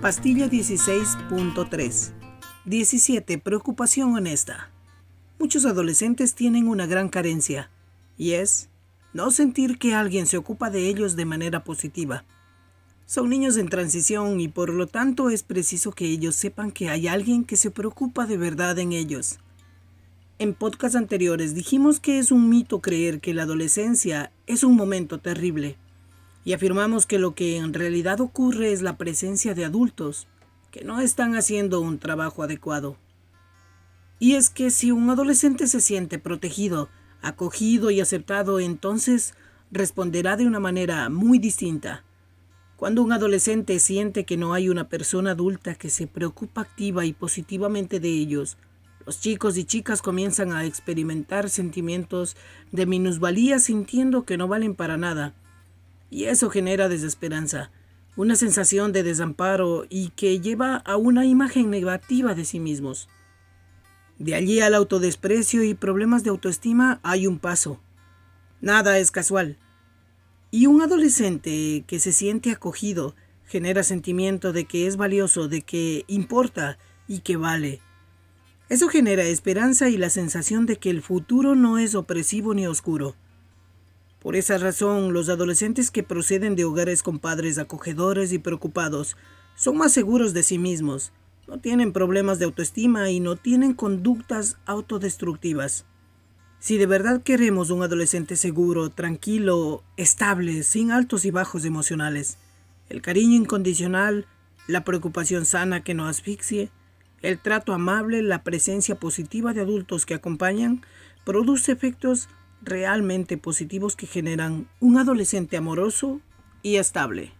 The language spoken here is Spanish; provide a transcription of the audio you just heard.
Pastilla 16.3 17. Preocupación honesta. Muchos adolescentes tienen una gran carencia, y es no sentir que alguien se ocupa de ellos de manera positiva. Son niños en transición y por lo tanto es preciso que ellos sepan que hay alguien que se preocupa de verdad en ellos. En podcasts anteriores dijimos que es un mito creer que la adolescencia es un momento terrible y afirmamos que lo que en realidad ocurre es la presencia de adultos que no están haciendo un trabajo adecuado. Y es que si un adolescente se siente protegido, acogido y aceptado, entonces responderá de una manera muy distinta. Cuando un adolescente siente que no hay una persona adulta que se preocupa activa y positivamente de ellos, los chicos y chicas comienzan a experimentar sentimientos de minusvalía sintiendo que no valen para nada. Y eso genera desesperanza, una sensación de desamparo y que lleva a una imagen negativa de sí mismos. De allí al autodesprecio y problemas de autoestima hay un paso. Nada es casual. Y un adolescente que se siente acogido genera sentimiento de que es valioso, de que importa y que vale. Eso genera esperanza y la sensación de que el futuro no es opresivo ni oscuro. Por esa razón, los adolescentes que proceden de hogares con padres acogedores y preocupados son más seguros de sí mismos, no tienen problemas de autoestima y no tienen conductas autodestructivas. Si de verdad queremos un adolescente seguro, tranquilo, estable, sin altos y bajos emocionales, el cariño incondicional, la preocupación sana que no asfixie, el trato amable, la presencia positiva de adultos que acompañan, produce efectos realmente positivos que generan un adolescente amoroso y estable.